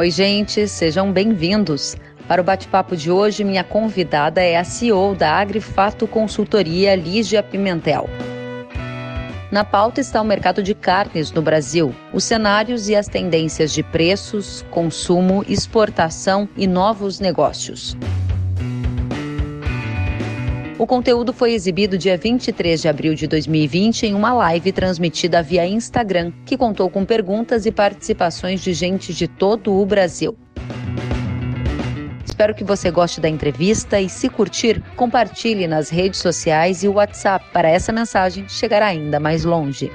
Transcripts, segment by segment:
Oi, gente, sejam bem-vindos. Para o bate-papo de hoje, minha convidada é a CEO da Agrifato Consultoria, Lígia Pimentel. Na pauta está o mercado de carnes no Brasil, os cenários e as tendências de preços, consumo, exportação e novos negócios. O conteúdo foi exibido dia 23 de abril de 2020 em uma live transmitida via Instagram, que contou com perguntas e participações de gente de todo o Brasil. Espero que você goste da entrevista e, se curtir, compartilhe nas redes sociais e WhatsApp para essa mensagem chegar ainda mais longe.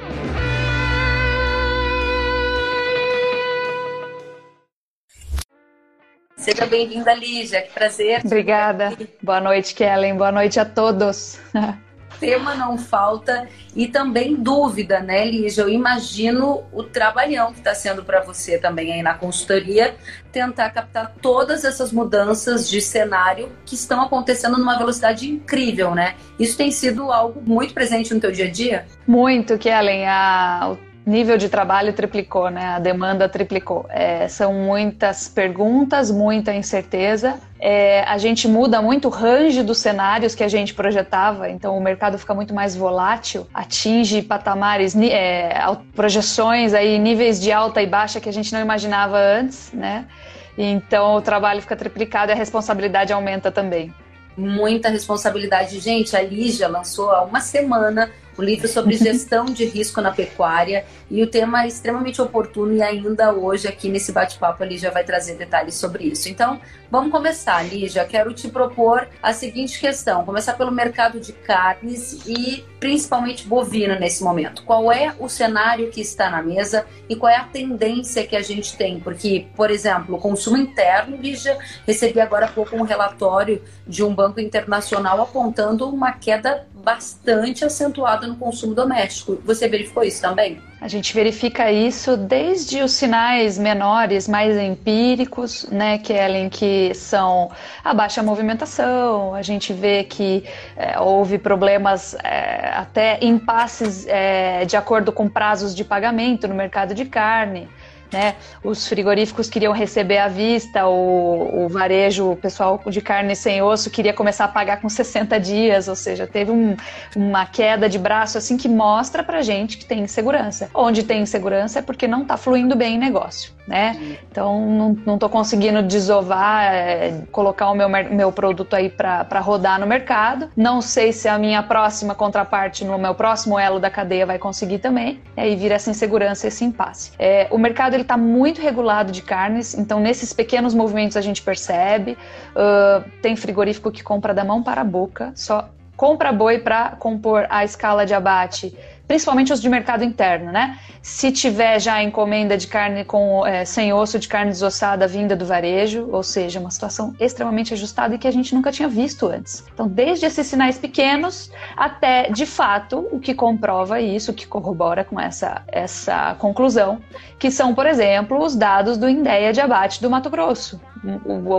Seja bem-vinda, Lígia. Que prazer. Obrigada. Boa noite, Kellen. Boa noite a todos. Tema não falta e também dúvida, né, Lígia? Eu imagino o trabalhão que está sendo para você também aí na consultoria, tentar captar todas essas mudanças de cenário que estão acontecendo numa velocidade incrível, né? Isso tem sido algo muito presente no teu dia a dia? Muito, Kellen. A, nível de trabalho triplicou, né? A demanda triplicou. É, são muitas perguntas, muita incerteza. É, a gente muda muito o range dos cenários que a gente projetava, então o mercado fica muito mais volátil, atinge patamares, é, projeções aí, níveis de alta e baixa que a gente não imaginava antes, né? Então o trabalho fica triplicado e a responsabilidade aumenta também. Muita responsabilidade. Gente, a Lígia lançou há uma semana o livro sobre gestão de risco na pecuária e o tema é extremamente oportuno e ainda hoje aqui nesse bate-papo a Lígia vai trazer detalhes sobre isso. Então, vamos começar, Lígia. Quero te propor a seguinte questão: começar pelo mercado de carnes e principalmente bovino nesse momento. Qual é o cenário que está na mesa e qual é a tendência que a gente tem? Porque, por exemplo, o consumo interno, Lígia, recebi agora há pouco um relatório de um banco internacional apontando uma queda bastante acentuada no consumo doméstico. Você verificou isso também? A gente verifica isso desde os sinais menores, mais empíricos, né, Kellen, que são a baixa movimentação, a gente vê que é, houve problemas, é, até impasses é, de acordo com prazos de pagamento no mercado de carne né? Os frigoríficos queriam receber à vista, o, o varejo, o pessoal de carne sem osso queria começar a pagar com 60 dias, ou seja, teve um, uma queda de braço assim que mostra pra gente que tem insegurança. Onde tem insegurança é porque não está fluindo bem o negócio, né? Então não, tô conseguindo desovar, é, colocar o meu, meu produto aí para rodar no mercado. Não sei se a minha próxima contraparte no meu próximo elo da cadeia vai conseguir também. E aí vira essa insegurança, esse impasse. É, o mercado ele está muito regulado de carnes, então nesses pequenos movimentos a gente percebe. Uh, tem frigorífico que compra da mão para a boca, só compra boi para compor a escala de abate principalmente os de mercado interno, né? Se tiver já encomenda de carne com é, sem osso, de carne desossada vinda do varejo, ou seja, uma situação extremamente ajustada e que a gente nunca tinha visto antes. Então, desde esses sinais pequenos até, de fato, o que comprova isso, que corrobora com essa, essa conclusão, que são, por exemplo, os dados do INDEA de abate do Mato Grosso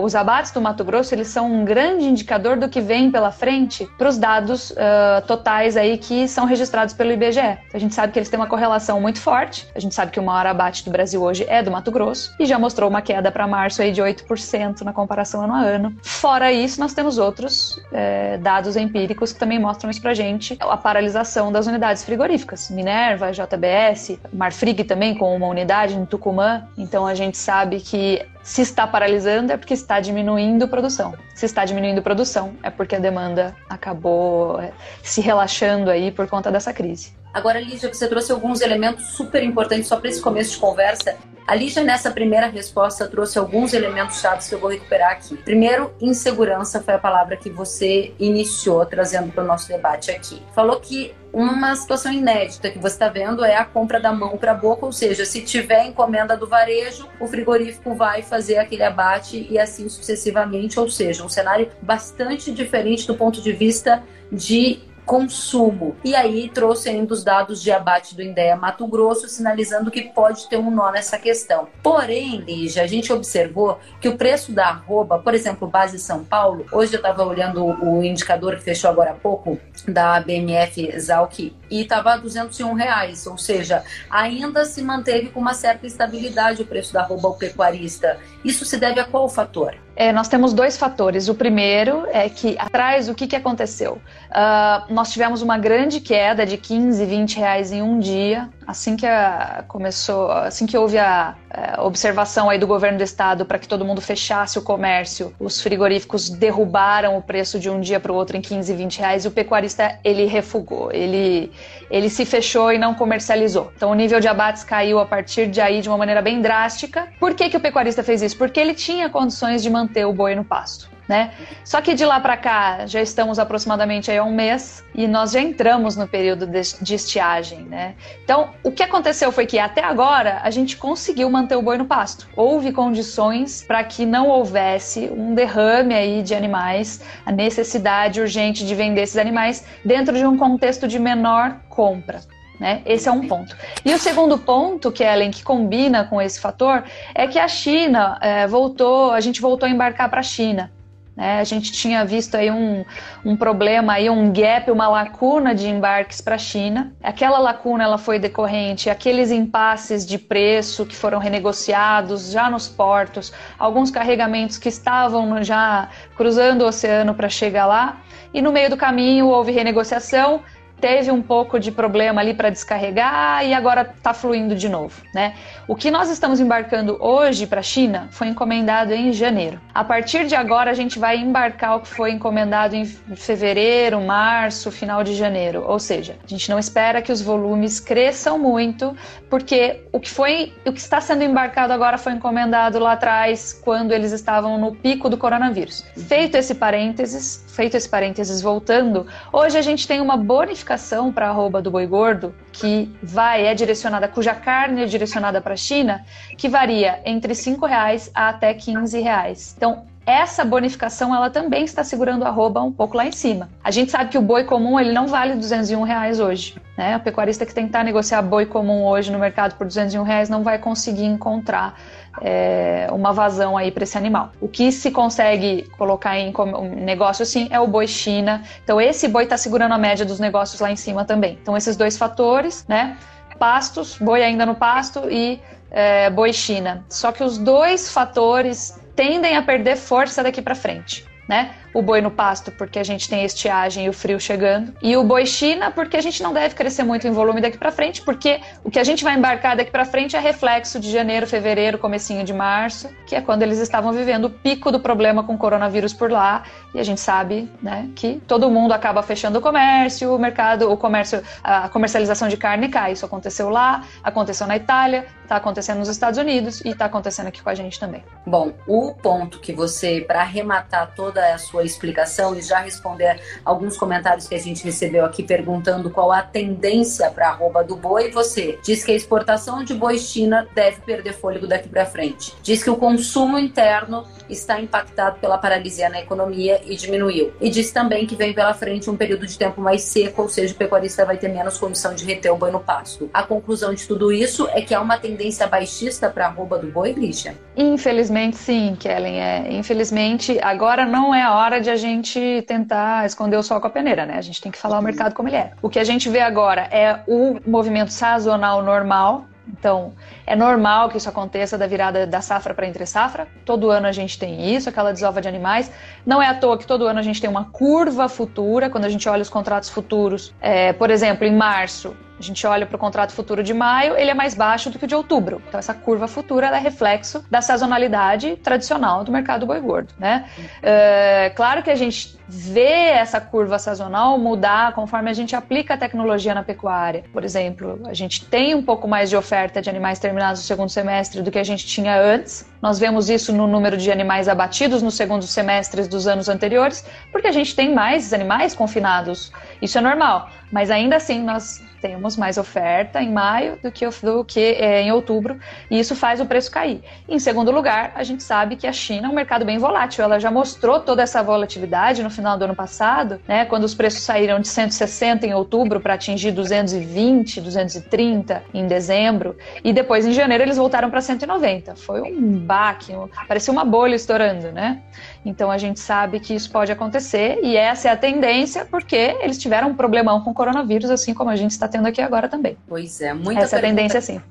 os abates do Mato Grosso eles são um grande indicador do que vem pela frente para os dados uh, totais aí que são registrados pelo IBGE. Então, a gente sabe que eles têm uma correlação muito forte. A gente sabe que o maior abate do Brasil hoje é do Mato Grosso e já mostrou uma queda para março aí de 8% na comparação ano a ano. Fora isso, nós temos outros é, dados empíricos que também mostram isso para gente. A paralisação das unidades frigoríficas. Minerva, JBS, Marfrig também com uma unidade em Tucumã. Então a gente sabe que se está paralisando é porque está diminuindo produção. Se está diminuindo produção é porque a demanda acabou é, se relaxando aí por conta dessa crise. Agora, Lígia, você trouxe alguns elementos super importantes só para esse começo de conversa. A Lígia, nessa primeira resposta, trouxe alguns elementos chaves que eu vou recuperar aqui. Primeiro, insegurança foi a palavra que você iniciou trazendo para o nosso debate aqui. Falou que uma situação inédita que você está vendo é a compra da mão para a boca, ou seja, se tiver encomenda do varejo, o frigorífico vai fazer aquele abate e assim sucessivamente, ou seja, um cenário bastante diferente do ponto de vista de consumo. E aí trouxe ainda os dados de abate do INDEA Mato Grosso, sinalizando que pode ter um nó nessa questão. Porém, Lígia, a gente observou que o preço da arroba, por exemplo, base São Paulo, hoje eu estava olhando o indicador que fechou agora há pouco, da BMF Zalc, e estava a 201 reais, ou seja, ainda se manteve com uma certa estabilidade o preço da arroba ao pecuarista. Isso se deve a qual fator? É, nós temos dois fatores. O primeiro é que atrás o que, que aconteceu? Uh, nós tivemos uma grande queda de 15, 20 reais em um dia, assim que a, começou, assim que houve a, a observação aí do governo do estado para que todo mundo fechasse o comércio, os frigoríficos derrubaram o preço de um dia para o outro em 15, 20 reais e o pecuarista ele refugou, ele, ele se fechou e não comercializou. Então o nível de abates caiu a partir de aí de uma maneira bem drástica. Por que, que o pecuarista fez isso? Porque ele tinha condições de manter o boi no pasto. Né? Só que de lá para cá já estamos aproximadamente aí um mês e nós já entramos no período de, de, estiagem, né? Então, o que aconteceu foi que até agora a gente conseguiu manter o boi no pasto. Houve condições para que não houvesse um derrame aí de animais, a necessidade urgente de vender esses animais dentro de um contexto de menor compra. Né? Esse é um ponto. E o segundo ponto, Kellen, que combina com esse fator, é que a China é, voltou, a gente voltou a embarcar para a China. Né? A gente tinha visto aí um, um problema, aí um gap, uma lacuna de embarques para a China. Aquela lacuna ela foi decorrente aqueles impasses de preço que foram renegociados já nos portos, alguns carregamentos que estavam já cruzando o oceano para chegar lá. E no meio do caminho houve renegociação, teve um pouco de problema ali para descarregar e agora está fluindo de novo, né? O que nós estamos embarcando hoje para a China foi encomendado em janeiro. A partir de agora a gente vai embarcar o que foi encomendado em fevereiro, março, final de janeiro. Ou seja, a gente não espera que os volumes cresçam muito, porque o que foi, o que está sendo embarcado agora foi encomendado lá atrás, quando eles estavam no pico do coronavírus. Feito esse parênteses, feito esse parênteses voltando, hoje a gente tem uma bonificação para a arroba do boi gordo que vai, é direcionada, cuja carne é direcionada para a China, que varia entre R$ reais a até R$ reais. Então, essa bonificação ela também está segurando a arroba um pouco lá em cima. A gente sabe que o boi comum ele não vale 201 reais hoje. Né? O pecuarista que tentar negociar boi comum hoje no mercado por 201 reais não vai conseguir encontrar é, uma vazão aí para esse animal. O que se consegue colocar em negócio sim é o boi China. Então esse boi está segurando a média dos negócios lá em cima também. Então esses dois fatores, né? Pastos, boi ainda no pasto e é, boi China. Só que os dois fatores tendem a perder força daqui para frente. Né? O boi no pasto porque a gente tem estiagem e o frio chegando, e o boi China porque a gente não deve crescer muito em volume daqui para frente, porque o que a gente vai embarcar daqui para frente é reflexo de janeiro, fevereiro, comecinho de março, que é quando eles estavam vivendo o pico do problema com o coronavírus por lá, e a gente sabe, né, que todo mundo acaba fechando o comércio, o mercado, o comércio, a comercialização de carne cai. Isso aconteceu lá, aconteceu na Itália, está acontecendo nos Estados Unidos e está acontecendo aqui com a gente também. Bom, o ponto que você, para arrematar toda a sua explicação e já responder alguns comentários que a gente recebeu aqui perguntando qual a tendência para a arroba do boi. Você diz que a exportação de boi China deve perder fôlego daqui para frente. Diz que o consumo interno está impactado pela paralisia na economia e diminuiu. E diz também que vem pela frente um período de tempo mais seco, ou seja, o pecuarista vai ter menos condição de reter o boi no pasto. A conclusão de tudo isso é que há uma tendência baixista para a arroba do boi, Grisha? Infelizmente, sim, Kellen. É, infelizmente, agora não é a hora hora de a gente tentar esconder o sol com a peneira, né? A gente tem que falar o mercado como ele é. O que a gente vê agora é o movimento sazonal normal, então, é normal que isso aconteça da virada da safra para entre safra. Todo ano a gente tem isso, aquela desova de animais. Não é à toa que todo ano a gente tem uma curva futura. Quando a gente olha os contratos futuros, é, por exemplo, em março, a gente olha para o contrato futuro de maio, ele é mais baixo do que o de outubro. Então, essa curva futura é reflexo da sazonalidade tradicional do mercado boi gordo. Né? É, claro que a gente vê essa curva sazonal mudar conforme a gente aplica a tecnologia na pecuária. Por exemplo, a gente tem um pouco mais de oferta de animais terminados no segundo semestre do que a gente tinha antes Nós vemos isso no número de animais abatidos nos segundos semestres dos anos anteriores, porque a gente tem mais animais confinados. Isso é normal, mas ainda assim nós temos mais oferta em maio do que, do que é, em outubro, e isso faz o preço cair. Em segundo lugar, a gente sabe que a China é um mercado bem volátil, ela já mostrou toda essa volatilidade no final do ano passado, né, quando os preços saíram de 160 em outubro para atingir 220, 230 em dezembro, e depois em janeiro eles voltaram para 190. Foi um baque, parecia uma bolha estourando, né? Então a gente sabe que isso pode acontecer e essa é a tendência porque eles tiveram um problemão com o coronavírus, assim como a gente está tendo aqui agora também. Pois é, muita Essa pergunta... tendência sim.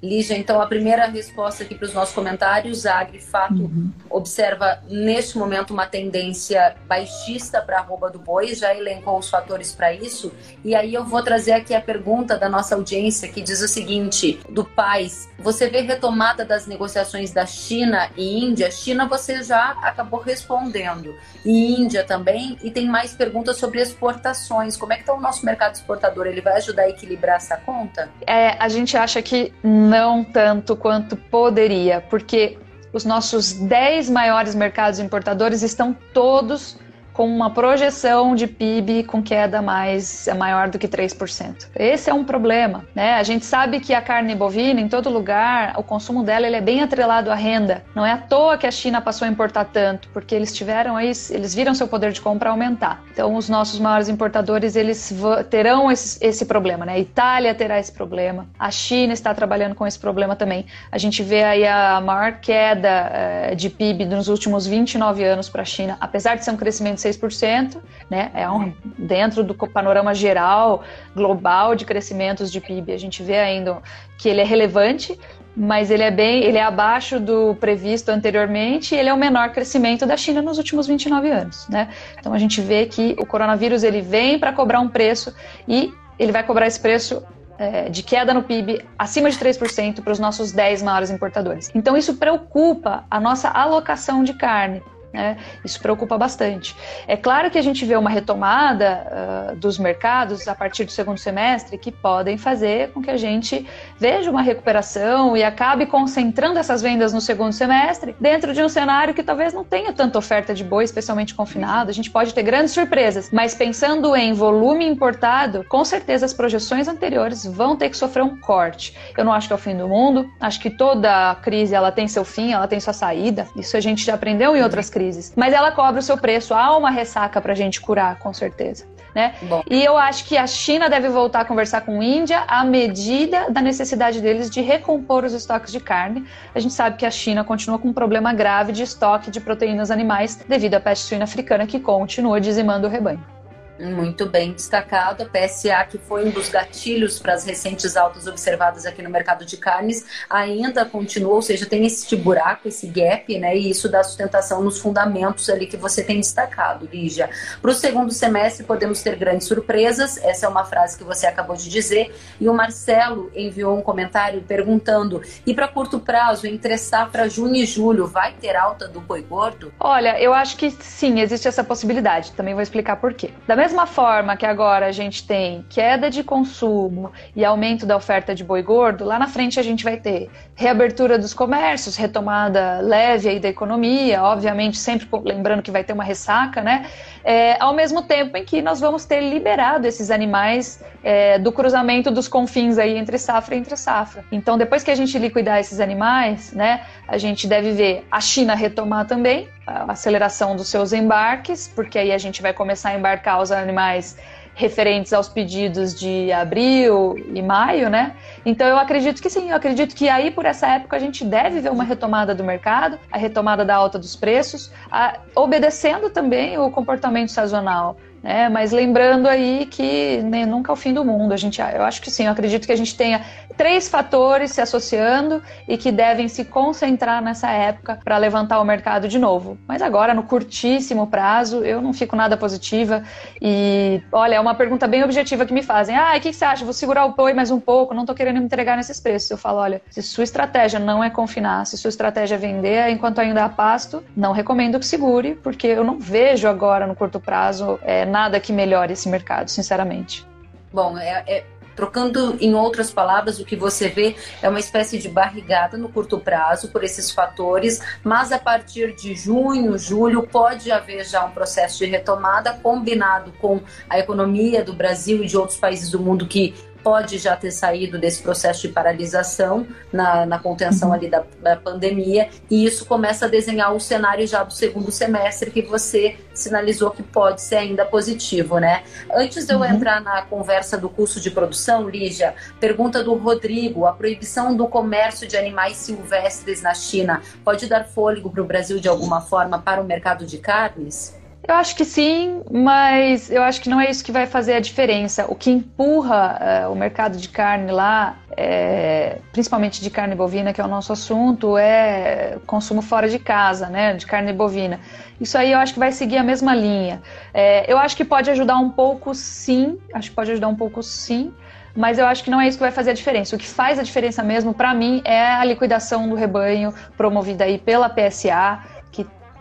Lígia, então a primeira resposta aqui para os nossos comentários, a Agrifato uhum. observa neste momento uma tendência baixista para a arroba do boi, já elencou os fatores para isso, e aí eu vou trazer aqui a pergunta da nossa audiência que diz o seguinte, do Pais, você vê retomada das negociações da China e Índia? China você já acabou respondendo, e Índia também, e tem mais perguntas sobre exportações, como é que está o nosso mercado exportador, ele vai ajudar a equilibrar essa conta? É, a gente acha que não tanto quanto poderia, porque os nossos 10 maiores mercados importadores estão todos com uma projeção de PIB com queda mais é maior do que 3%. Esse é um problema, né? A gente sabe que a carne bovina em todo lugar, o consumo dela ele é bem atrelado à renda. Não é à toa que a China passou a importar tanto, porque eles tiveram aí, eles viram seu poder de compra aumentar. Então os nossos maiores importadores eles terão esse, esse problema, né? A Itália terá esse problema, a China está trabalhando com esse problema também. A gente vê aí a maior queda eh, de PIB nos últimos 29 anos para a China, apesar de ser um crescimento 6%, né? É um, dentro do panorama geral, global de crescimentos de PIB, a gente vê ainda que ele é relevante, mas ele é bem, ele é abaixo do previsto anteriormente e ele é o menor crescimento da China nos últimos 29 anos, né? Então a gente vê que o coronavírus ele vem para cobrar um preço e ele vai cobrar esse preço é, de queda no PIB acima de 3% para os nossos 10 maiores importadores. Então isso preocupa a nossa alocação de carne. Né? Isso preocupa bastante. É claro que a gente vê uma retomada uh, dos mercados a partir do segundo semestre que podem fazer com que a gente veja uma recuperação e acabe concentrando essas vendas no segundo semestre dentro de um cenário que talvez não tenha tanta oferta de boi, especialmente confinado. A gente pode ter grandes surpresas, mas pensando em volume importado, com certeza as projeções anteriores vão ter que sofrer um corte. Eu não acho que é o fim do mundo, acho que toda crise ela tem seu fim, ela tem sua saída. Isso a gente já aprendeu em outras crises crises. Mas ela cobra o seu preço. Há uma ressaca para a gente curar, com certeza. Né? E eu acho que a China deve voltar a conversar com a Índia à medida da necessidade deles de recompor os estoques de carne. A gente sabe que a China continua com um problema grave de estoque de proteínas animais devido à peste suína africana que continua dizimando o rebanho. Muito bem destacado. A PSA, que foi um dos gatilhos para as recentes altas observadas aqui no mercado de carnes, ainda continua, ou seja, tem esse buraco, esse gap, né? E isso dá sustentação nos fundamentos ali que você tem destacado, Lígia. Para o segundo semestre, podemos ter grandes surpresas. Essa é uma frase que você acabou de dizer. E o Marcelo enviou um comentário perguntando: e para curto prazo, entre safra junho e julho, vai ter alta do boi gordo? Olha, eu acho que sim, existe essa possibilidade. Também vou explicar por quê. Da mesma mesma forma que agora a gente tem queda de consumo e aumento da oferta de boi gordo, lá na frente a gente vai ter reabertura dos comércios, retomada leve aí da economia, obviamente sempre lembrando que vai ter uma ressaca, né? É, ao mesmo tempo em que nós vamos ter liberado esses animais é, do cruzamento dos confins aí entre safra e entre safra. Então, depois que a gente liquidar esses animais, né, a gente deve ver a China retomar também a aceleração dos seus embarques, porque aí a gente vai começar a embarcar os animais referentes aos pedidos de abril e maio, né? Então eu acredito que sim, eu acredito que aí por essa época a gente deve ver uma retomada do mercado, a retomada da alta dos preços, a, obedecendo também o comportamento sazonal. É, mas lembrando aí que né, nunca é o fim do mundo. A gente, eu acho que sim, eu acredito que a gente tenha três fatores se associando e que devem se concentrar nessa época para levantar o mercado de novo. Mas agora, no curtíssimo prazo, eu não fico nada positiva. E olha, é uma pergunta bem objetiva que me fazem. Ah, o que, que você acha? Vou segurar o boi mais um pouco, não estou querendo me entregar nesses preços. Eu falo, olha, se sua estratégia não é confinar, se sua estratégia é vender enquanto ainda há pasto, não recomendo que segure, porque eu não vejo agora no curto prazo é, nada que melhore esse mercado, sinceramente. Bom, é, é Trocando em outras palavras, o que você vê é uma espécie de barrigada no curto prazo por esses fatores, mas a partir de junho, julho, pode haver já um processo de retomada combinado com a economia do Brasil e de outros países do mundo que pode já ter saído desse processo de paralisação na, na contenção uhum. ali da, da, pandemia, e isso começa a desenhar o cenário já do segundo semestre que você sinalizou que pode ser ainda positivo, né? Antes de eu uhum. entrar na conversa do custo de produção, Lígia, pergunta do Rodrigo: a proibição do comércio de animais silvestres na China pode dar fôlego para o Brasil de alguma forma para o mercado de carnes? Eu acho que sim, mas eu acho que não é isso que vai fazer a diferença. O que empurra uh, o mercado de carne lá, é, principalmente de carne bovina, que é o nosso assunto, é consumo fora de casa, né, de carne bovina. Isso aí eu acho que vai seguir a mesma linha. É, eu acho que pode ajudar um pouco, sim. Acho que pode ajudar um pouco, sim mas eu acho que não é isso que vai fazer a diferença. O que faz a diferença mesmo, para mim, é a liquidação do rebanho promovida aí pela PSA,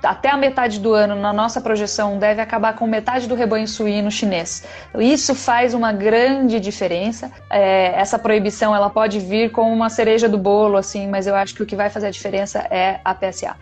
até a metade do ano, na nossa projeção, deve acabar com metade do rebanho suíno chinês. Isso faz uma grande diferença. É, essa proibição ela pode vir como uma cereja do bolo, assim, mas eu acho que o que vai fazer a diferença é a PSA.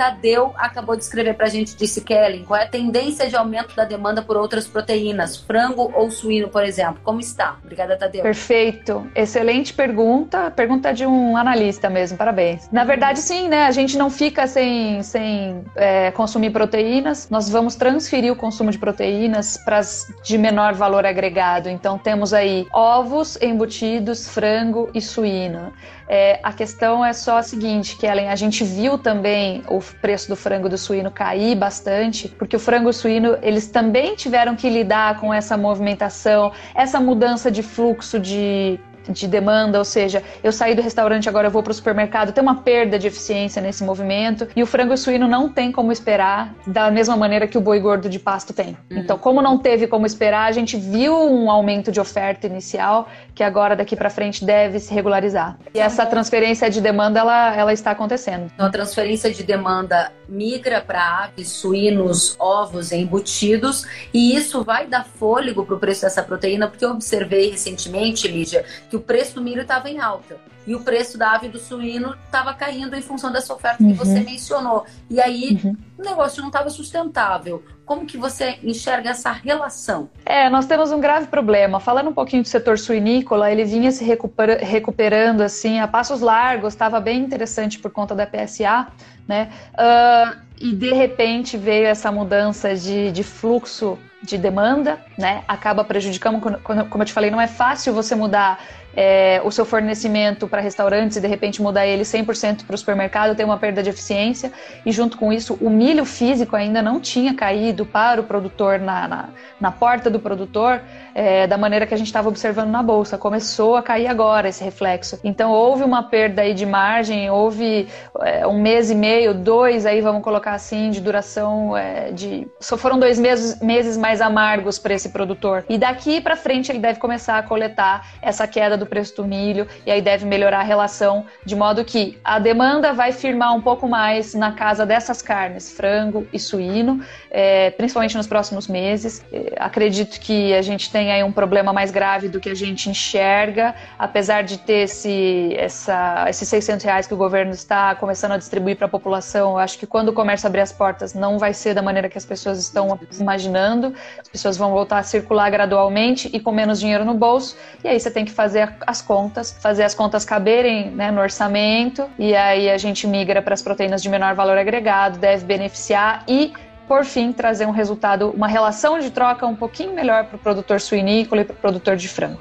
Tadeu acabou de escrever para a gente, disse Kellen, qual é a tendência de aumento da demanda por outras proteínas, frango ou suíno, por exemplo? Como está? Obrigada, Tadeu. Perfeito. Excelente pergunta. Pergunta de um analista mesmo, parabéns. Na verdade, sim, né? A gente não fica sem, sem é, consumir proteínas, nós vamos transferir o consumo de proteínas para as de menor valor agregado. Então, temos aí ovos, embutidos, frango e suíno. É, a questão é só a seguinte, Kellen, a gente viu também o preço do frango do suíno cair bastante, porque o frango suíno, eles também tiveram que lidar com essa movimentação, essa mudança de fluxo de de demanda, ou seja, eu saí do restaurante agora eu vou para o supermercado, tem uma perda de eficiência nesse movimento e o frango suíno não tem como esperar da mesma maneira que o boi gordo de pasto tem. Uhum. Então, como não teve como esperar, a gente viu um aumento de oferta inicial que agora daqui para frente deve se regularizar. E essa transferência de demanda ela, ela está acontecendo. Então, a transferência de demanda migra para aves, suínos, ovos embutidos e isso vai dar fôlego para o preço dessa proteína, porque eu observei recentemente, Lídia, que o preço do milho estava em alta e o preço da ave do suíno estava caindo em função dessa oferta uhum. que você mencionou. E aí uhum. o negócio não estava sustentável. Como que você enxerga essa relação? É, nós temos um grave problema. Falando um pouquinho do setor suinícola, ele vinha se recupera recuperando assim a passos largos, estava bem interessante por conta da PSA, né? Uh, e de repente veio essa mudança de, de fluxo de demanda, né? Acaba prejudicando, como eu te falei, não é fácil você mudar é, o seu fornecimento para restaurantes e de repente mudar ele 100% para o supermercado, tem uma perda de eficiência. E junto com isso, o milho físico ainda não tinha caído para o produtor na, na, na porta do produtor é, da maneira que a gente estava observando na bolsa. Começou a cair agora esse reflexo. Então houve uma perda aí de margem, houve é, um mês e meio, dois aí vamos colocar assim de duração é, de só foram dois meses, meses mais amargos para esse produtor. E daqui para frente ele deve começar a coletar essa queda do preço do milho e aí deve melhorar a relação de modo que a demanda vai firmar um pouco mais na casa dessas carnes, frango e suíno, é, principalmente nos próximos meses. É, acredito que a gente aí um problema mais grave do que a gente enxerga, apesar de ter esse, essa, esses 600 reais que o governo está começando a distribuir para a população. Eu acho que quando o comércio abrir as portas, não vai ser da maneira que as pessoas estão imaginando. As pessoas vão voltar a circular gradualmente e com menos dinheiro no bolso. E aí você tem que fazer as contas, fazer as contas caberem né, no orçamento, e aí a gente migra para as proteínas de menor valor agregado, deve beneficiar e por fim, trazer um resultado, uma relação de troca um pouquinho melhor para o produtor suinícola e para o produtor de frango.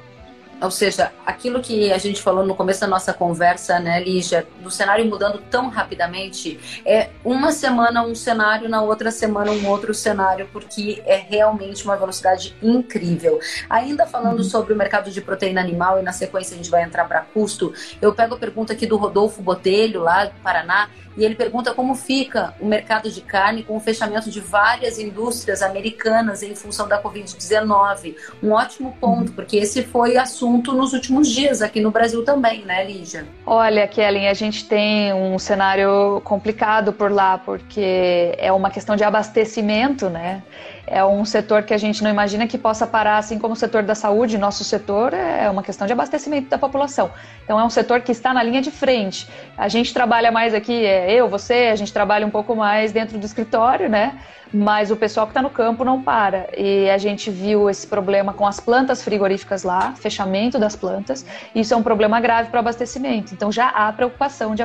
Ou seja, aquilo que a gente falou no começo da nossa conversa, né, Lígia, do cenário mudando tão rapidamente, é uma semana um cenário, na outra semana um outro cenário, porque é realmente uma velocidade incrível. Ainda falando uhum. sobre o mercado de proteína animal, e na sequência a gente vai entrar para custo, eu pego a pergunta aqui do Rodolfo Botelho, lá do Paraná, e ele pergunta como fica o mercado de carne com o fechamento de várias indústrias americanas em função da Covid-19. Um ótimo ponto, porque esse foi assunto nos últimos dias aqui no Brasil também, né, Lígia? Olha, Kellen, a gente tem um cenário complicado por lá, porque é uma questão de abastecimento, né? É um setor que a gente não imagina que possa parar, assim como o setor da saúde. Nosso setor é uma questão de abastecimento da população. Então, é um setor que está na linha de frente. A gente trabalha mais aqui, é eu, você, a gente trabalha um pouco mais dentro do escritório, né? mas o pessoal que está no campo não para. E a gente viu esse problema com as plantas frigoríficas lá, fechamento das plantas. Isso é um problema grave para o abastecimento. Então já há preocupação de,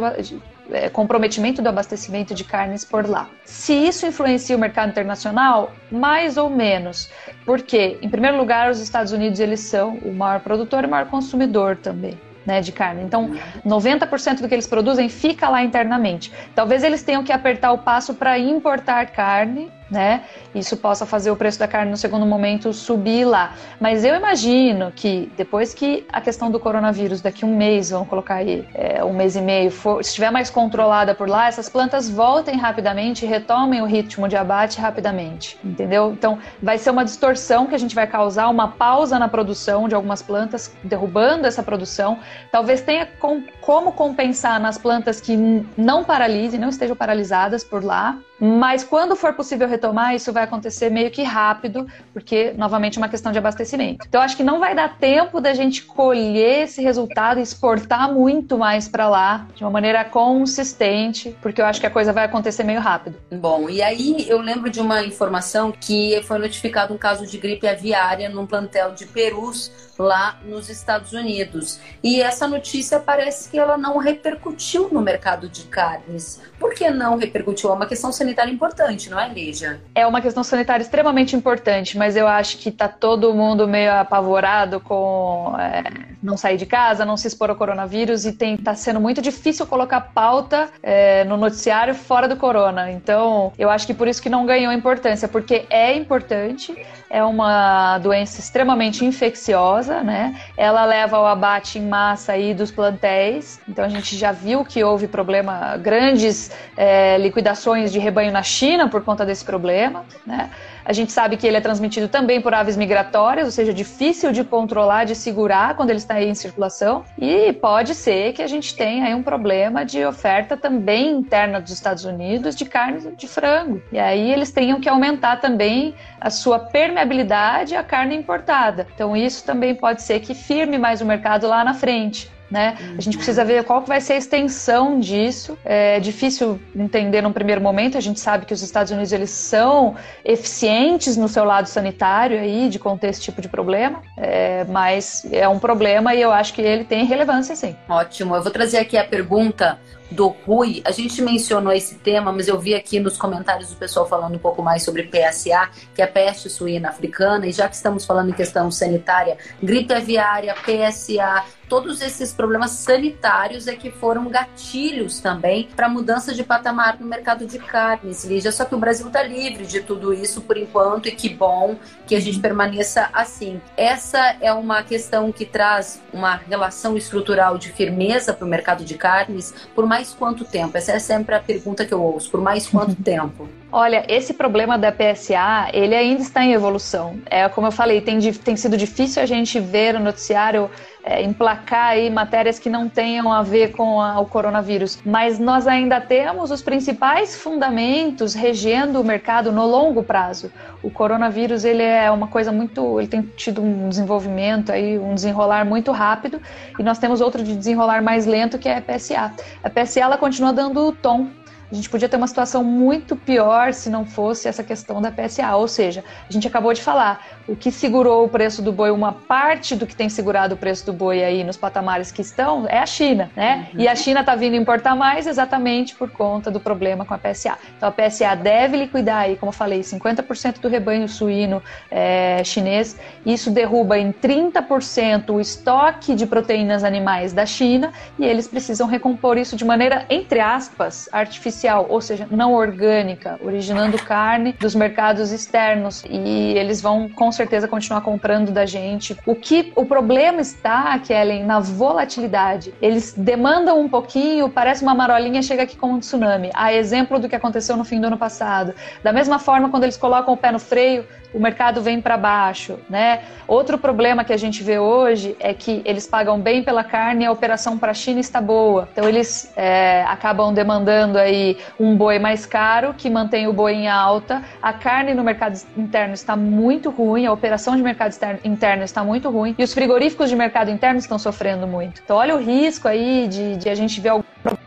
é, comprometimento do abastecimento de carnes por lá. Se isso influencia o mercado internacional, mais ou menos, porque em primeiro lugar os Estados Unidos eles são o maior produtor e o maior consumidor também né, de carne. Então, 90% do que eles produzem fica lá internamente. Talvez eles tenham que apertar o passo para importar carne né? Isso possa fazer o preço da carne no segundo momento subir lá. Mas eu imagino que depois que a questão do coronavírus, daqui um mês, vamos colocar aí, é, um mês e meio, for, estiver mais controlada por lá, essas plantas voltem rapidamente retomem o ritmo de abate rapidamente, entendeu? Então vai ser uma distorção que a gente vai causar, uma pausa na produção de algumas plantas, derrubando essa produção. Talvez tenha com, como compensar nas plantas que não paralisem, não estejam paralisadas por lá, mas quando for possível retomar, isso vai acontecer meio que rápido, porque novamente é uma questão de abastecimento. Então acho que não vai dar tempo da gente colher esse resultado e exportar muito mais para lá de uma maneira consistente, porque eu acho que a coisa vai acontecer meio rápido. Bom, e aí eu lembro de uma informação que foi notificado um caso de gripe aviária num plantel de perus lá nos Estados Unidos. E essa notícia parece que ela não repercutiu no mercado de carnes. Por que não repercutiu? É uma questão sanitária importante, não é, Lígia? É uma questão sanitária extremamente importante, mas eu acho que tá todo mundo meio apavorado com é, não sair de casa, não se expor ao coronavírus e tem tá sendo muito difícil colocar pauta é, no noticiário fora do corona. Então, eu acho que por isso que não ganhou importância, porque é importante, é uma doença extremamente infecciosa, né? Ela leva ao abate em massa aí dos plantéis. Então a gente já viu que houve problema, grandes é, liquidações de rebanho na China por conta desse problema, né? A gente sabe que ele é transmitido também por aves migratórias, ou seja, difícil de controlar, de segurar quando ele está em circulação. E pode ser que a gente tenha aí um problema de oferta também interna dos Estados Unidos de carne de frango. E aí eles tenham que aumentar também a sua permeabilidade à carne importada. Então isso também pode ser que firme mais o mercado lá na frente né? A gente precisa ver qual que vai ser a extensão disso. É difícil entender num primeiro momento. A gente sabe que os Estados Unidos eles são eficientes no seu lado sanitário aí de conter esse tipo de problema, é, mas é um problema e eu acho que ele tem relevância sim. Ótimo. Eu vou trazer aqui a pergunta do Rui. A gente mencionou esse tema, mas eu vi aqui nos comentários o pessoal falando um pouco mais sobre PSA, que é peste suína africana, e já que estamos falando em questão sanitária, gripe aviária, PSA, todos esses problemas sanitários é que foram gatilhos também para mudança de patamar no mercado de carnes, Lígia. Só que o Brasil está livre de tudo isso por enquanto e que bom que a gente permaneça assim. Essa é uma questão que traz uma relação estrutural de firmeza para o mercado de carnes por mais quanto tempo? Essa é sempre a pergunta que eu ouço. Por mais quanto tempo? Olha, esse problema da PSA, ele ainda está em evolução. É como eu falei, tem, tem sido difícil a gente ver o noticiário é, emplacar aí matérias que não tenham a ver com a, o coronavírus. Mas nós ainda temos os principais fundamentos regendo o mercado no longo prazo. O coronavírus ele é uma coisa muito, ele tem tido um desenvolvimento aí, um desenrolar muito rápido e nós temos outro de desenrolar mais lento que é a PSA. A PSA ela continua dando o tom a gente podia ter uma situação muito pior se não fosse essa questão da PSA. Ou seja, a gente acabou de falar, o que segurou o preço do boi, uma parte do que tem segurado o preço do boi aí nos patamares que estão, é a China, né? Uhum. E a China está vindo importar mais exatamente por conta do problema com a PSA. Então a PSA deve liquidar aí, como eu falei, 50% do rebanho suíno é, chinês. Isso derruba em 30% o estoque de proteínas animais da China e eles precisam recompor isso de maneira, entre aspas, artificial artificial, ou seja, não orgânica, originando carne dos mercados externos e eles vão com certeza continuar comprando da gente. O que o problema está, Kellen, na volatilidade. Eles demandam um pouquinho, parece uma marolinha, chega aqui como um tsunami. A exemplo do que aconteceu no fim do ano passado. Da mesma forma, quando eles colocam o pé no freio, o mercado vem para baixo, né? Outro problema que a gente vê hoje é que eles pagam bem pela carne a operação para a China está boa. Então eles é, acabam demandando aí um boi mais caro que mantém o boi em alta. A carne no mercado interno está muito ruim, a operação de mercado interno está muito ruim e os frigoríficos de mercado interno estão sofrendo muito. Então olha o risco aí de, de a gente ver algum problema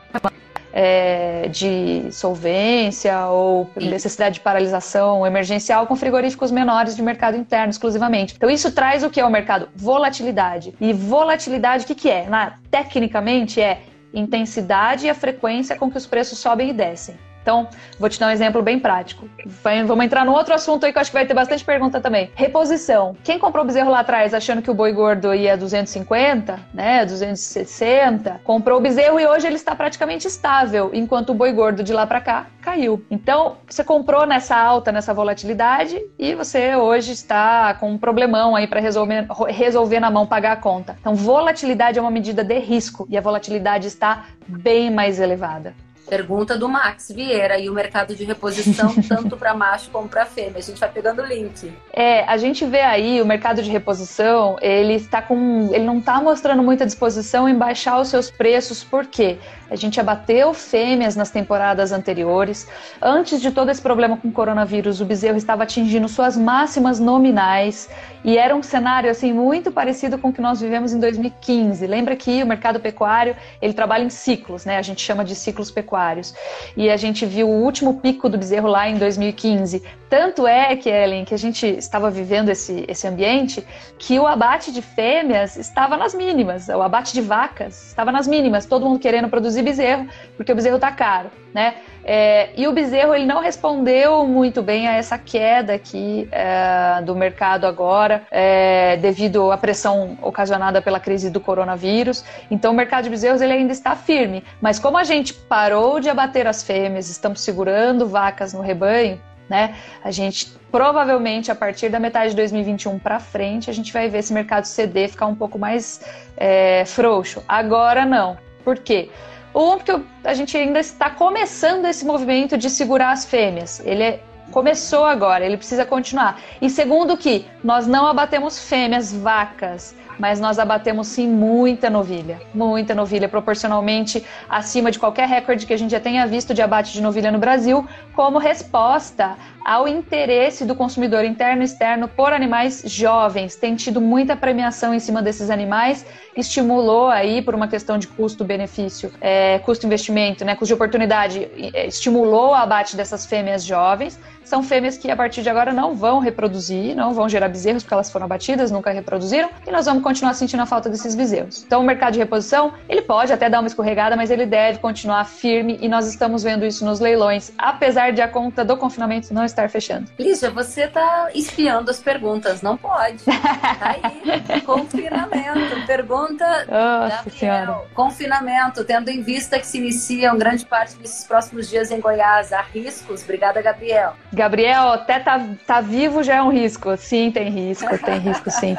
é, de solvência ou necessidade de paralisação emergencial com frigoríficos menores de mercado interno exclusivamente. Então isso traz o que é o mercado? Volatilidade. E volatilidade, o que, que é? Na, tecnicamente é intensidade e a frequência com que os preços sobem e descem. Então, vou te dar um exemplo bem prático. Vamos entrar no outro assunto aí que eu acho que vai ter bastante pergunta também. Reposição. Quem comprou o bezerro lá atrás achando que o boi gordo ia 250, né, 260, comprou o bezerro e hoje ele está praticamente estável, enquanto o boi gordo de lá para cá caiu. Então, você comprou nessa alta, nessa volatilidade e você hoje está com um problemão aí para resolver, resolver na mão pagar a conta. Então, volatilidade é uma medida de risco e a volatilidade está bem mais elevada. Pergunta do Max Vieira e o mercado de reposição tanto para macho como para fêmea. A gente vai pegando o link. É, a gente vê aí o mercado de reposição, ele está com, ele não está mostrando muita disposição em baixar os seus preços, por quê? A gente abateu fêmeas nas temporadas anteriores. Antes de todo esse problema com o coronavírus, o bezerro estava atingindo suas máximas nominais e era um cenário assim muito parecido com o que nós vivemos em 2015. Lembra que o mercado pecuário, ele trabalha em ciclos, né? A gente chama de ciclos pecuários. E a gente viu o último pico do bezerro lá em 2015. Tanto é que, Ellen, que a gente estava vivendo esse, esse ambiente, que o abate de fêmeas estava nas mínimas, o abate de vacas estava nas mínimas, todo mundo querendo produzir bezerro, porque o bezerro está caro, né? É, e o bezerro ele não respondeu muito bem a essa queda aqui é, do mercado agora, é, devido à pressão ocasionada pela crise do coronavírus. Então o mercado de bezerros ele ainda está firme, mas como a gente parou de abater as fêmeas, estamos segurando vacas no rebanho, né? A gente provavelmente a partir da metade de 2021 para frente a gente vai ver esse mercado ceder ficar um pouco mais é, frouxo. Agora não. Por quê? Um, porque a gente ainda está começando esse movimento de segurar as fêmeas. Ele é, começou agora, ele precisa continuar. E segundo que nós não abatemos fêmeas, vacas mas nós abatemos sim muita novilha, muita novilha, proporcionalmente acima de qualquer recorde que a gente já tenha visto de abate de novilha no Brasil, como resposta ao interesse do consumidor interno e externo por animais jovens. Tem tido muita premiação em cima desses animais, estimulou aí por uma questão de custo-benefício, é, custo-investimento, né, custo de oportunidade, é, estimulou o abate dessas fêmeas jovens. São fêmeas que a partir de agora não vão reproduzir, não vão gerar bezerros porque elas foram abatidas, nunca reproduziram, e nós vamos continuar sentindo a falta desses bezerros. Então, o mercado de reposição, ele pode até dar uma escorregada, mas ele deve continuar firme e nós estamos vendo isso nos leilões, apesar de a conta do confinamento não estar fechando. Lígia, você está espiando as perguntas, não pode. Tá aí, confinamento. Pergunta Nossa Senhora. Confinamento, tendo em vista que se inicia grande parte desses próximos dias em Goiás, há riscos? Obrigada, Gabriel. Gabriel, até tá, tá vivo já é um risco. Sim, tem risco, tem risco sim.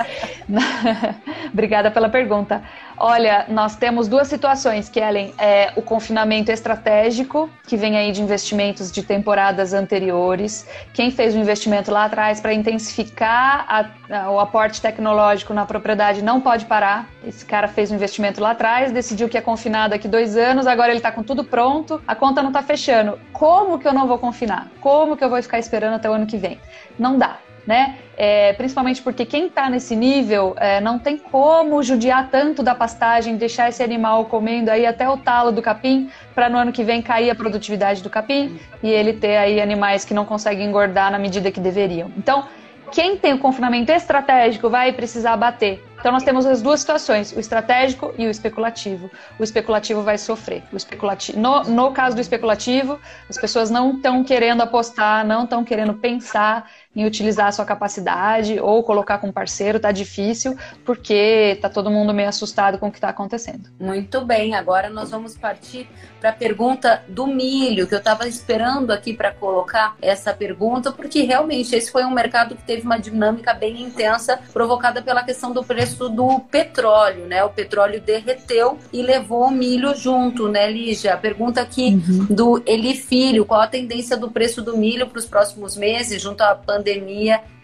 Obrigada pela pergunta. Olha, nós temos duas situações, Kellen. É o confinamento estratégico, que vem aí de investimentos de temporadas anteriores. Quem fez o investimento lá atrás para intensificar a, a, o aporte tecnológico na propriedade não pode parar. Esse cara fez um investimento lá atrás, decidiu que é confinado daqui dois anos, agora ele está com tudo pronto, a conta não está fechando. Como que eu não vou confinar? Como que eu vou ficar esperando até o ano que vem? Não dá né? É, principalmente porque quem está nesse nível é, não tem como judiar tanto da pastagem, deixar esse animal comendo aí até o talo do capim, para no ano que vem cair a produtividade do capim e ele ter aí animais que não conseguem engordar na medida que deveriam. Então, quem tem o confinamento estratégico vai precisar bater. Então nós temos as duas situações, o estratégico e o especulativo. O especulativo vai sofrer. O especulativo, no, no caso do especulativo, as pessoas não estão querendo apostar, não estão querendo pensar em utilizar a sua capacidade ou colocar com parceiro, tá difícil, porque tá todo mundo meio assustado com o que está acontecendo. Muito bem, agora nós vamos partir para a pergunta do milho, que eu estava esperando aqui para colocar essa pergunta, porque realmente esse foi um mercado que teve uma dinâmica bem intensa, provocada pela questão do preço do petróleo, né? O petróleo derreteu e levou o milho junto, né, Lígia? A pergunta aqui uhum. do Eli Filho, qual a tendência do preço do milho para os próximos meses, junto à pandemia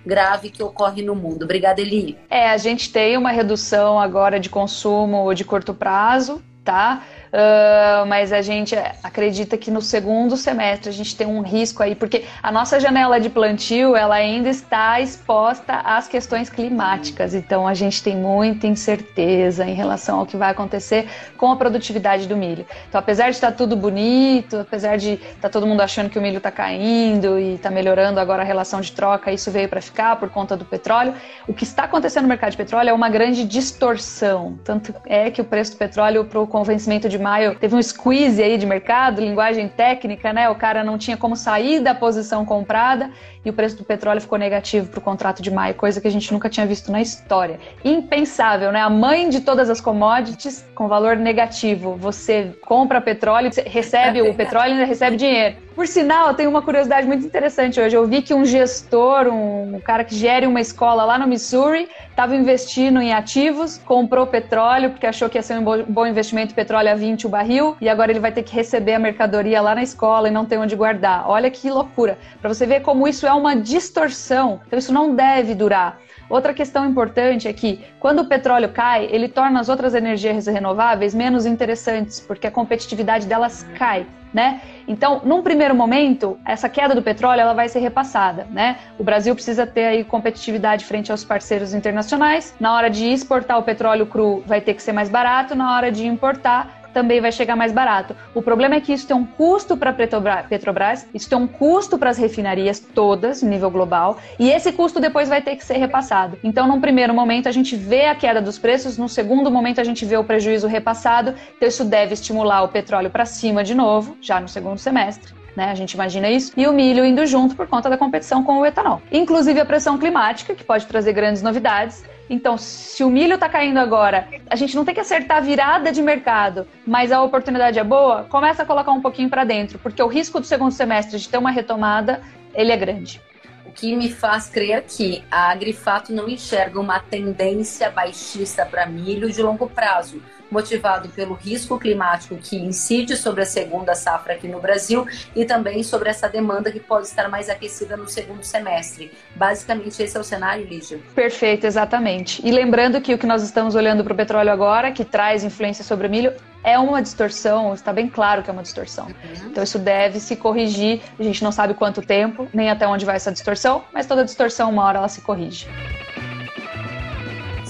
grave que ocorre no mundo. Obrigada, Eli. É, a gente tem uma redução agora de consumo de curto prazo, tá? Uh, mas a gente acredita que no segundo semestre a gente tem um risco aí, porque a nossa janela de plantio ela ainda está exposta às questões climáticas, então a gente tem muita incerteza em relação ao que vai acontecer com a produtividade do milho. Então, apesar de estar tudo bonito, apesar de estar todo mundo achando que o milho está caindo e está melhorando agora a relação de troca, isso veio para ficar por conta do petróleo. O que está acontecendo no mercado de petróleo é uma grande distorção. Tanto é que o preço do petróleo para o convencimento de maio teve um squeeze aí de mercado, linguagem técnica, né? O cara não tinha como sair da posição comprada e o preço do petróleo ficou negativo para o contrato de maio, coisa que a gente nunca tinha visto na história. Impensável, né? A mãe de todas as commodities com valor negativo. Você compra petróleo, recebe o petróleo e ainda recebe dinheiro. Por sinal, tem uma curiosidade muito interessante hoje. Eu vi que um gestor, um cara que gere uma escola lá no Missouri, estava investindo em ativos, comprou petróleo porque achou que ia ser um bom investimento petróleo a 20 o barril e agora ele vai ter que receber a mercadoria lá na escola e não tem onde guardar. Olha que loucura. Para você ver como isso é uma distorção. Então isso não deve durar. Outra questão importante é que, quando o petróleo cai, ele torna as outras energias renováveis menos interessantes, porque a competitividade delas cai. Né? Então, num primeiro momento, essa queda do petróleo ela vai ser repassada, né? O Brasil precisa ter aí competitividade frente aos parceiros internacionais. Na hora de exportar o petróleo cru, vai ter que ser mais barato. Na hora de importar, também vai chegar mais barato. O problema é que isso tem um custo para a Petrobras, isso tem um custo para as refinarias todas, nível global, e esse custo depois vai ter que ser repassado. Então, num primeiro momento, a gente vê a queda dos preços, no segundo momento, a gente vê o prejuízo repassado, então isso deve estimular o petróleo para cima de novo, já no segundo semestre. Né? A gente imagina isso. E o milho indo junto por conta da competição com o etanol. Inclusive a pressão climática, que pode trazer grandes novidades. Então, se o milho está caindo agora, a gente não tem que acertar a virada de mercado, mas a oportunidade é boa, começa a colocar um pouquinho para dentro, porque o risco do segundo semestre de ter uma retomada, ele é grande. O que me faz crer que a Agrifato não enxerga uma tendência baixista para milho de longo prazo motivado pelo risco climático que incide sobre a segunda safra aqui no Brasil e também sobre essa demanda que pode estar mais aquecida no segundo semestre. Basicamente, esse é o cenário, Lígia. Perfeito, exatamente. E lembrando que o que nós estamos olhando para o petróleo agora, que traz influência sobre o milho, é uma distorção, está bem claro que é uma distorção. Uhum. Então isso deve se corrigir. A gente não sabe quanto tempo, nem até onde vai essa distorção, mas toda distorção, uma hora ela se corrige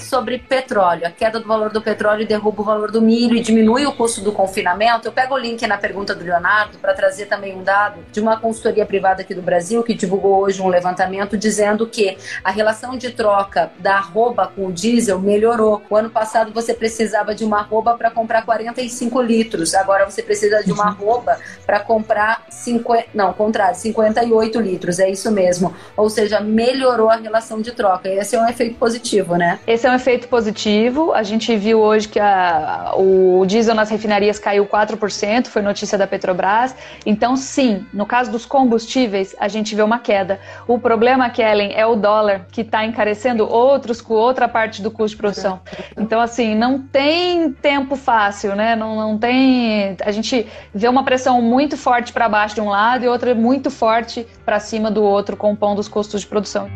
sobre petróleo. A queda do valor do petróleo derruba o valor do milho e diminui o custo do confinamento. Eu pego o link na pergunta do Leonardo para trazer também um dado de uma consultoria privada aqui do Brasil que divulgou hoje um levantamento dizendo que a relação de troca da arroba com o diesel melhorou. O ano passado você precisava de uma arroba para comprar 45 litros, agora você precisa de uma arroba para comprar 50, não, contrário, 58 litros, é isso mesmo. Ou seja, melhorou a relação de troca. Esse é um efeito positivo, né? Esse é um efeito positivo. A gente viu hoje que a, o diesel nas refinarias caiu 4%, foi notícia da Petrobras. Então, sim, no caso dos combustíveis, a gente vê uma queda. O problema, Kellen, é o dólar, que está encarecendo outros com outra parte do custo de produção. Então, assim, não tem tempo fácil, né? Não, não tem. A gente vê uma pressão muito forte para baixo de um lado e outra muito forte para cima do outro, compondo os custos de produção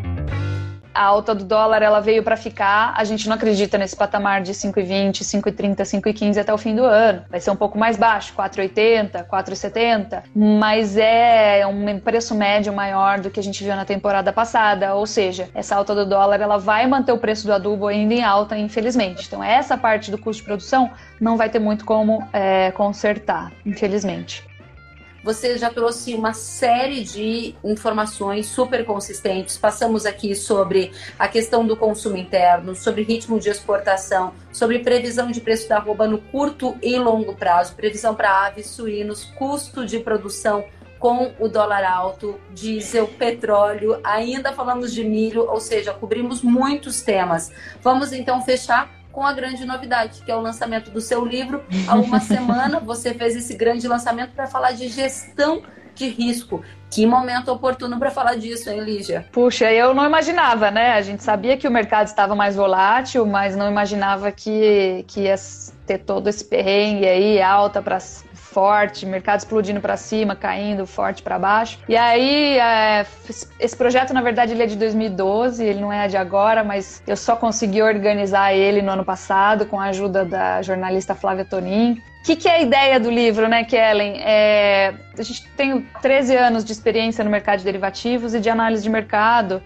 a alta do dólar ela veio para ficar. A gente não acredita nesse patamar de 5,20, 5,30, 5,15 até o fim do ano. Vai ser um pouco mais baixo, 4,80, 4,70, mas é um preço médio maior do que a gente viu na temporada passada. Ou seja, essa alta do dólar ela vai manter o preço do adubo ainda em alta, infelizmente. Então essa parte do custo de produção não vai ter muito como é, consertar, infelizmente. Você já trouxe uma série de informações super consistentes. Passamos aqui sobre a questão do consumo interno, sobre ritmo de exportação, sobre previsão de preço da arroba no curto e longo prazo, previsão para aves, suínos, custo de produção com o dólar alto, diesel, petróleo, ainda falamos de milho, ou seja, cobrimos muitos temas. Vamos então fechar com a grande novidade, que é o lançamento do seu livro. Há uma semana você fez esse grande lançamento para falar de gestão de risco. Que momento oportuno para falar disso, hein, Lígia? Puxa, eu não imaginava, né? A gente sabia que o mercado estava mais volátil, mas não imaginava que, que ia ter todo esse perrengue aí, alta para forte, mercado explodindo para cima, caindo forte para baixo. E aí, é, esse projeto, na verdade, ele é de 2012, ele não é de agora, mas eu só consegui organizar ele no ano passado com a ajuda da jornalista Flávia Tonin. O que, que, é a ideia do livro, né, Kellen? É, a gente tem 13 anos de experiência no mercado de derivativos e de análise de mercado,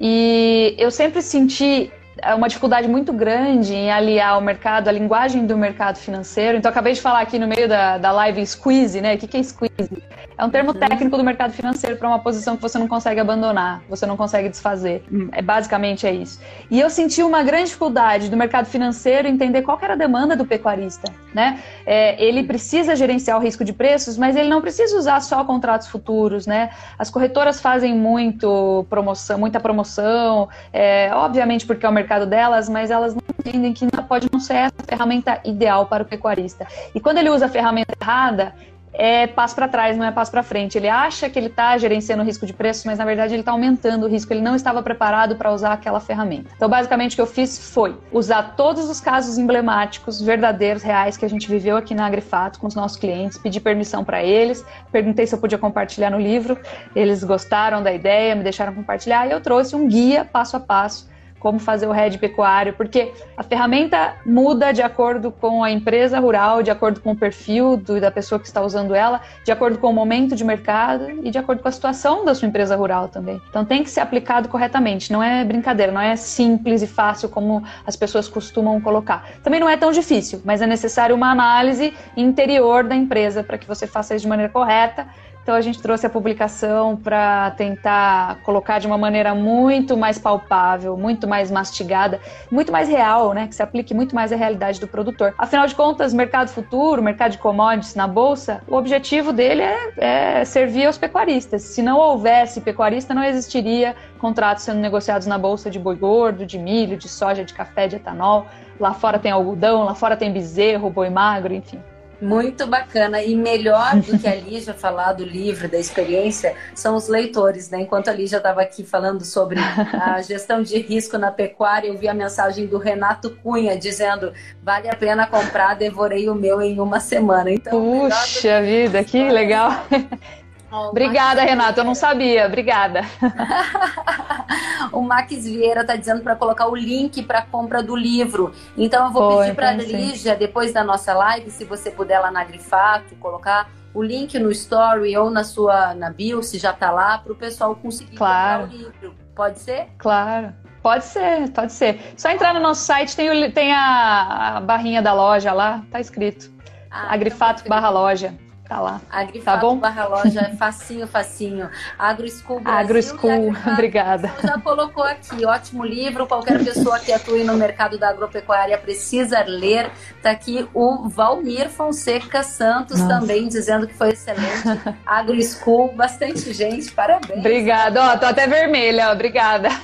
e eu sempre senti uma dificuldade muito grande em aliar o mercado, a linguagem do mercado financeiro. Então, acabei de falar aqui no meio da, da live squeeze, né? O que, que é squeeze? É um termo uhum. técnico do mercado financeiro para uma posição que você não consegue abandonar, você não consegue desfazer. Hum. É basicamente é isso. E eu senti uma grande dificuldade do mercado financeiro entender qual era a demanda do pecuarista, né? É, ele precisa gerenciar o risco de preços, mas ele não precisa usar só contratos futuros, né? As corretoras fazem muito promoção, muita promoção, é, obviamente porque é o mercado delas, mas elas não entendem que pode não ser essa ferramenta ideal para o pecuarista. E quando ele usa a ferramenta errada, é passo para trás, não é passo para frente. Ele acha que ele está gerenciando o risco de preço, mas na verdade ele está aumentando o risco. Ele não estava preparado para usar aquela ferramenta. Então, basicamente, o que eu fiz foi usar todos os casos emblemáticos, verdadeiros, reais que a gente viveu aqui na Agrifato com os nossos clientes, pedi permissão para eles, perguntei se eu podia compartilhar no livro. Eles gostaram da ideia, me deixaram compartilhar e eu trouxe um guia passo a passo como fazer o RED pecuário, porque a ferramenta muda de acordo com a empresa rural, de acordo com o perfil do, da pessoa que está usando ela, de acordo com o momento de mercado e de acordo com a situação da sua empresa rural também. Então tem que ser aplicado corretamente, não é brincadeira, não é simples e fácil como as pessoas costumam colocar. Também não é tão difícil, mas é necessário uma análise interior da empresa para que você faça isso de maneira correta então a gente trouxe a publicação para tentar colocar de uma maneira muito mais palpável, muito mais mastigada, muito mais real, né? Que se aplique muito mais à realidade do produtor. Afinal de contas, mercado futuro, mercado de commodities na bolsa, o objetivo dele é, é servir aos pecuaristas. Se não houvesse pecuarista, não existiria contratos sendo negociados na bolsa de boi gordo, de milho, de soja, de café, de etanol. Lá fora tem algodão, lá fora tem bezerro, boi magro, enfim. Muito bacana. E melhor do que a Lígia falar do livro, da experiência, são os leitores, né? Enquanto a Lígia estava aqui falando sobre a gestão de risco na pecuária, eu vi a mensagem do Renato Cunha dizendo: vale a pena comprar, devorei o meu em uma semana. Então, Puxa vida, que legal. Obrigada, Renato. Eu não sabia. Obrigada. o Max Vieira está dizendo para colocar o link para a compra do livro. Então eu vou Foi, pedir para a Lígia, depois da nossa live, se você puder lá na Grifato, colocar o link no story ou na sua na bio, se já está lá, para o pessoal conseguir claro. comprar o livro. Pode ser? Claro. Pode ser, pode ser. Só entrar no nosso site, tem, o, tem a, a barrinha da loja lá, tá escrito. Ah, Agrifato então barra loja. Tá lá. Agrifato tá bom? barra loja é facinho, facinho. AgroSchool Brasil. AgroSchool, obrigada. Já colocou aqui, ótimo livro. Qualquer pessoa que atue no mercado da agropecuária precisa ler. Tá aqui o Valmir Fonseca Santos Nossa. também dizendo que foi excelente. AgroSchool, bastante gente, parabéns. Obrigada, ó, tô até vermelha, obrigada.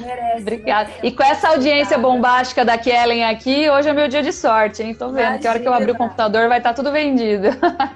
Merece. Obrigada. Merece. E com essa audiência Obrigada. bombástica da Kellen aqui, hoje é meu dia de sorte, hein? Tô vendo Imagina. que a hora que eu abrir o computador vai estar tá tudo vendido.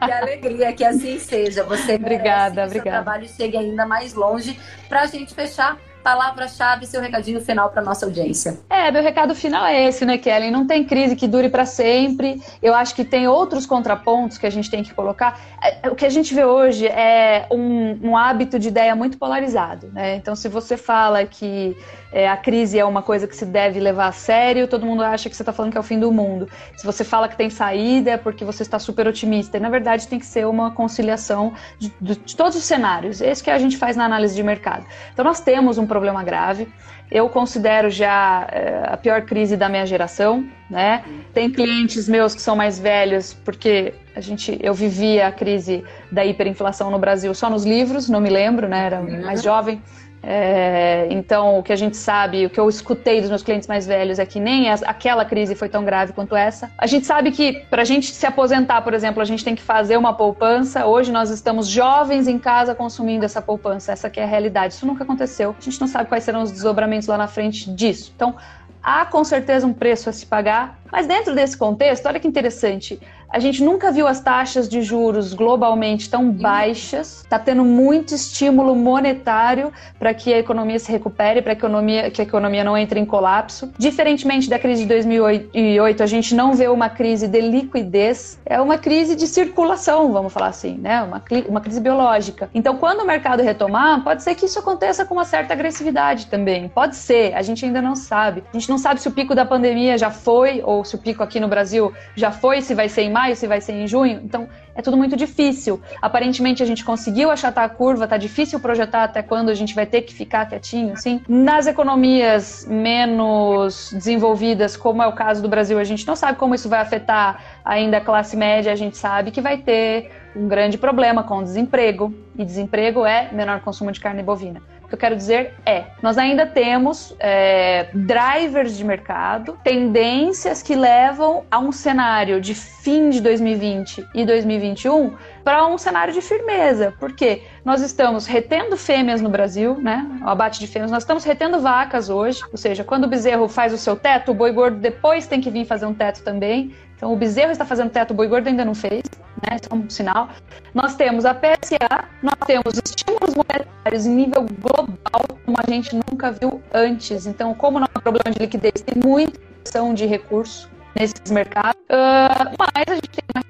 Que alegria que assim seja. Você obrigada, merece obrigada. que o trabalho chegue ainda mais longe para a gente fechar palavra-chave, seu recadinho final para nossa audiência. É, meu recado final é esse, né, Kellen? Não tem crise que dure para sempre. Eu acho que tem outros contrapontos que a gente tem que colocar. É, o que a gente vê hoje é um, um hábito de ideia muito polarizado, né? Então, se você fala que é, a crise é uma coisa que se deve levar a sério, todo mundo acha que você está falando que é o fim do mundo. Se você fala que tem saída, é porque você está super otimista. E, na verdade, tem que ser uma conciliação de, de, de todos os cenários. Esse que a gente faz na análise de mercado. Então, nós temos um problema grave. Eu considero já é, a pior crise da minha geração, né? Tem clientes meus que são mais velhos, porque a gente, eu vivia a crise da hiperinflação no Brasil só nos livros, não me lembro, né? Era mais jovem. É, então, o que a gente sabe, o que eu escutei dos meus clientes mais velhos é que nem aquela crise foi tão grave quanto essa. A gente sabe que para a gente se aposentar, por exemplo, a gente tem que fazer uma poupança. Hoje nós estamos jovens em casa consumindo essa poupança. Essa é a realidade. Isso nunca aconteceu. A gente não sabe quais serão os desdobramentos lá na frente disso. Então, há com certeza um preço a se pagar, Mas dentro desse contexto, olha que interessante, a gente nunca viu as taxas de juros globalmente tão baixas. Está tendo muito estímulo monetário para que a economia se recupere, para que, que a economia não entre em colapso. Diferentemente da crise de 2008, a gente não vê uma crise de liquidez, é uma crise de circulação, vamos falar assim, né? Uma, uma crise biológica. Então, quando o mercado retomar, pode ser que isso aconteça com uma certa agressividade também. Pode ser, a gente ainda não sabe. A gente não sabe se o pico da pandemia já foi, ou se o pico aqui no Brasil já foi, se vai ser em maio, se vai ser em junho. Então, é tudo muito difícil. Aparentemente, a gente conseguiu achatar a curva, tá difícil projetar até quando a gente vai ter que ficar quietinho, assim. Nas economias menos desenvolvidas, como é o caso do Brasil, a gente não sabe como isso vai afetar ainda a classe média, a gente sabe que vai ter um grande problema com o desemprego, e desemprego é menor consumo de carne bovina. O que eu quero dizer é, nós ainda temos é, drivers de mercado, tendências que levam a um cenário de fim de 2020 e 2021 para um cenário de firmeza. Porque nós estamos retendo fêmeas no Brasil, né? O abate de fêmeas, nós estamos retendo vacas hoje, ou seja, quando o bezerro faz o seu teto, o boi gordo depois tem que vir fazer um teto também. Então o bezerro está fazendo teto, o boi gordo ainda não fez, né? Isso é um sinal. Nós temos a PSA, nós temos estímulos monetários em nível global, como a gente nunca viu antes. Então, como não há problema de liquidez, tem muita opção de recurso nesses mercados, uh, mas a gente tem uma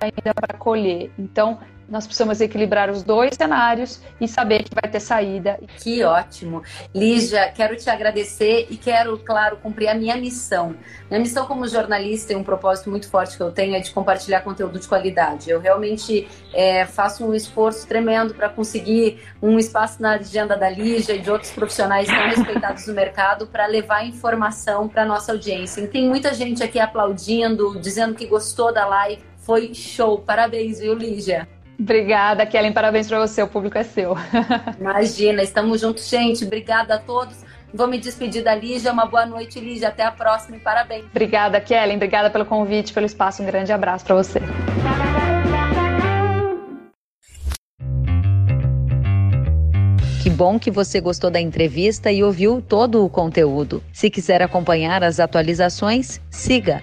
ainda para colher. Então, nós precisamos equilibrar os dois cenários e saber que vai ter saída. Que ótimo. Lígia, quero te agradecer e quero, claro, cumprir a minha missão. Minha missão como jornalista e um propósito muito forte que eu tenho é de compartilhar conteúdo de qualidade. Eu realmente é, faço um esforço tremendo para conseguir um espaço na agenda da Lígia e de outros profissionais tão respeitados no mercado para levar informação para nossa audiência. E tem muita gente aqui aplaudindo, dizendo que gostou da live. Foi show. Parabéns, viu, Lígia? Obrigada, Kellen. Parabéns para você. O público é seu. Imagina, estamos juntos, gente. Obrigada a todos. Vou me despedir da Lígia. Uma boa noite, Lígia. Até a próxima e parabéns. Obrigada, Kellen. Obrigada pelo convite, pelo espaço. Um grande abraço para você. Que bom que você gostou da entrevista e ouviu todo o conteúdo. Se quiser acompanhar as atualizações, siga